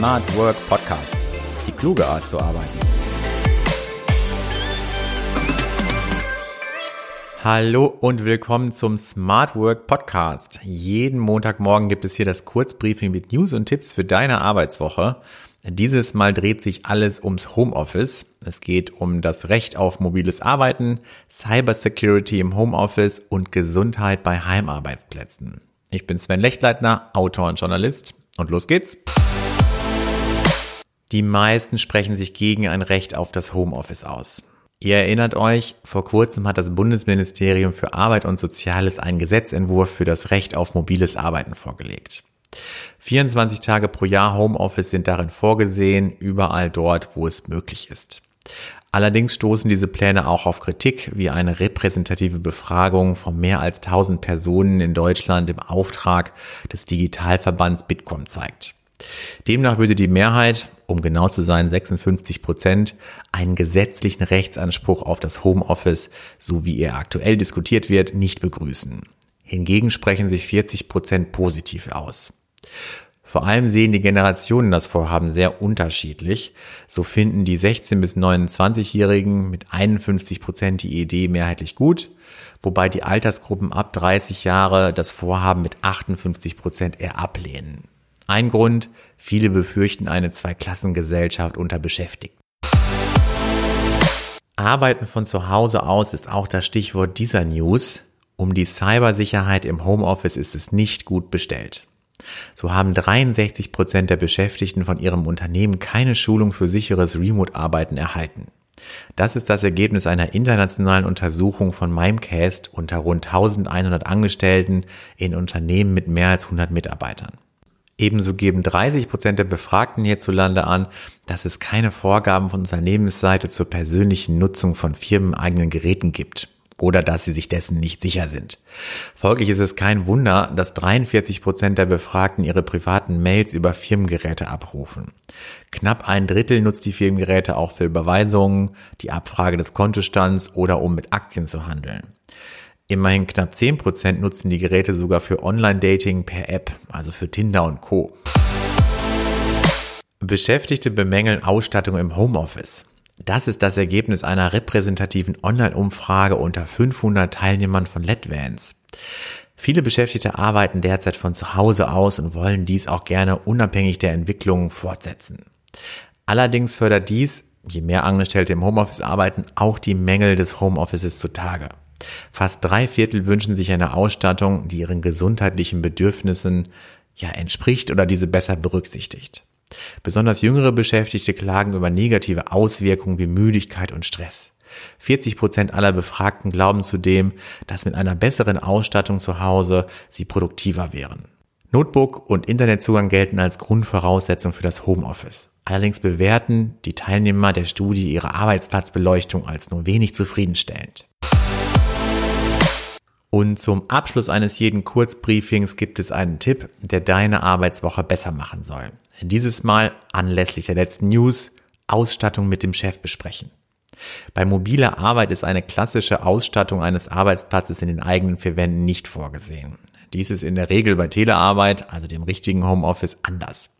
Smart Work Podcast. Die kluge Art zu arbeiten. Hallo und willkommen zum Smart Work Podcast. Jeden Montagmorgen gibt es hier das Kurzbriefing mit News und Tipps für deine Arbeitswoche. Dieses Mal dreht sich alles ums Homeoffice. Es geht um das Recht auf mobiles Arbeiten, Cybersecurity im Homeoffice und Gesundheit bei Heimarbeitsplätzen. Ich bin Sven Lechtleitner, Autor und Journalist. Und los geht's. Die meisten sprechen sich gegen ein Recht auf das Homeoffice aus. Ihr erinnert euch, vor kurzem hat das Bundesministerium für Arbeit und Soziales einen Gesetzentwurf für das Recht auf mobiles Arbeiten vorgelegt. 24 Tage pro Jahr Homeoffice sind darin vorgesehen, überall dort, wo es möglich ist. Allerdings stoßen diese Pläne auch auf Kritik, wie eine repräsentative Befragung von mehr als 1000 Personen in Deutschland im Auftrag des Digitalverbands Bitkom zeigt. Demnach würde die Mehrheit, um genau zu sein 56 Prozent, einen gesetzlichen Rechtsanspruch auf das Homeoffice, so wie er aktuell diskutiert wird, nicht begrüßen. Hingegen sprechen sich 40 Prozent positiv aus. Vor allem sehen die Generationen das Vorhaben sehr unterschiedlich. So finden die 16 bis 29-Jährigen mit 51 Prozent die Idee mehrheitlich gut, wobei die Altersgruppen ab 30 Jahre das Vorhaben mit 58 Prozent eher ablehnen. Ein Grund, viele befürchten eine Zweiklassengesellschaft unter Beschäftigten. Arbeiten von zu Hause aus ist auch das Stichwort dieser News. Um die Cybersicherheit im Homeoffice ist es nicht gut bestellt. So haben 63 Prozent der Beschäftigten von ihrem Unternehmen keine Schulung für sicheres Remote-Arbeiten erhalten. Das ist das Ergebnis einer internationalen Untersuchung von Mimecast unter rund 1100 Angestellten in Unternehmen mit mehr als 100 Mitarbeitern. Ebenso geben 30 Prozent der Befragten hierzulande an, dass es keine Vorgaben von Unternehmensseite zur persönlichen Nutzung von firmeneigenen Geräten gibt oder dass sie sich dessen nicht sicher sind. Folglich ist es kein Wunder, dass 43 Prozent der Befragten ihre privaten Mails über Firmengeräte abrufen. Knapp ein Drittel nutzt die Firmengeräte auch für Überweisungen, die Abfrage des Kontostands oder um mit Aktien zu handeln. Immerhin knapp 10 Prozent nutzen die Geräte sogar für Online-Dating per App, also für Tinder und Co. Beschäftigte bemängeln Ausstattung im Homeoffice. Das ist das Ergebnis einer repräsentativen Online-Umfrage unter 500 Teilnehmern von LEDVANCE. Viele Beschäftigte arbeiten derzeit von zu Hause aus und wollen dies auch gerne unabhängig der Entwicklung fortsetzen. Allerdings fördert dies, je mehr Angestellte im Homeoffice arbeiten, auch die Mängel des Homeoffices zutage. Fast drei Viertel wünschen sich eine Ausstattung, die ihren gesundheitlichen Bedürfnissen ja entspricht oder diese besser berücksichtigt. Besonders jüngere Beschäftigte klagen über negative Auswirkungen wie Müdigkeit und Stress. 40 Prozent aller Befragten glauben zudem, dass mit einer besseren Ausstattung zu Hause sie produktiver wären. Notebook und Internetzugang gelten als Grundvoraussetzung für das Homeoffice. Allerdings bewerten die Teilnehmer der Studie ihre Arbeitsplatzbeleuchtung als nur wenig zufriedenstellend. Und zum Abschluss eines jeden Kurzbriefings gibt es einen Tipp, der deine Arbeitswoche besser machen soll. Dieses Mal anlässlich der letzten News Ausstattung mit dem Chef besprechen. Bei mobiler Arbeit ist eine klassische Ausstattung eines Arbeitsplatzes in den eigenen vier Wänden nicht vorgesehen. Dies ist in der Regel bei Telearbeit, also dem richtigen Homeoffice, anders.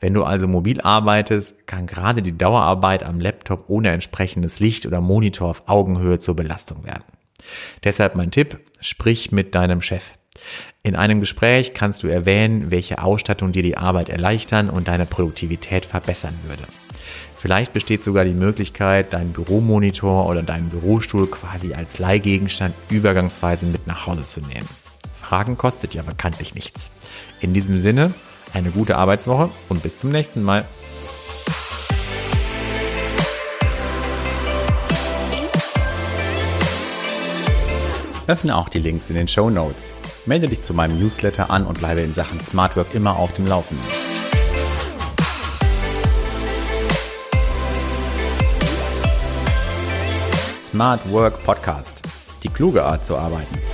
Wenn du also mobil arbeitest, kann gerade die Dauerarbeit am Laptop ohne entsprechendes Licht oder Monitor auf Augenhöhe zur Belastung werden. Deshalb mein Tipp, sprich mit deinem Chef. In einem Gespräch kannst du erwähnen, welche Ausstattung dir die Arbeit erleichtern und deine Produktivität verbessern würde. Vielleicht besteht sogar die Möglichkeit, deinen Büromonitor oder deinen Bürostuhl quasi als Leihgegenstand übergangsweise mit nach Hause zu nehmen. Fragen kostet ja bekanntlich nichts. In diesem Sinne, eine gute Arbeitswoche und bis zum nächsten Mal. Öffne auch die Links in den Show Notes. Melde dich zu meinem Newsletter an und bleibe in Sachen Smart Work immer auf dem Laufenden. Smart Work Podcast. Die kluge Art zu arbeiten.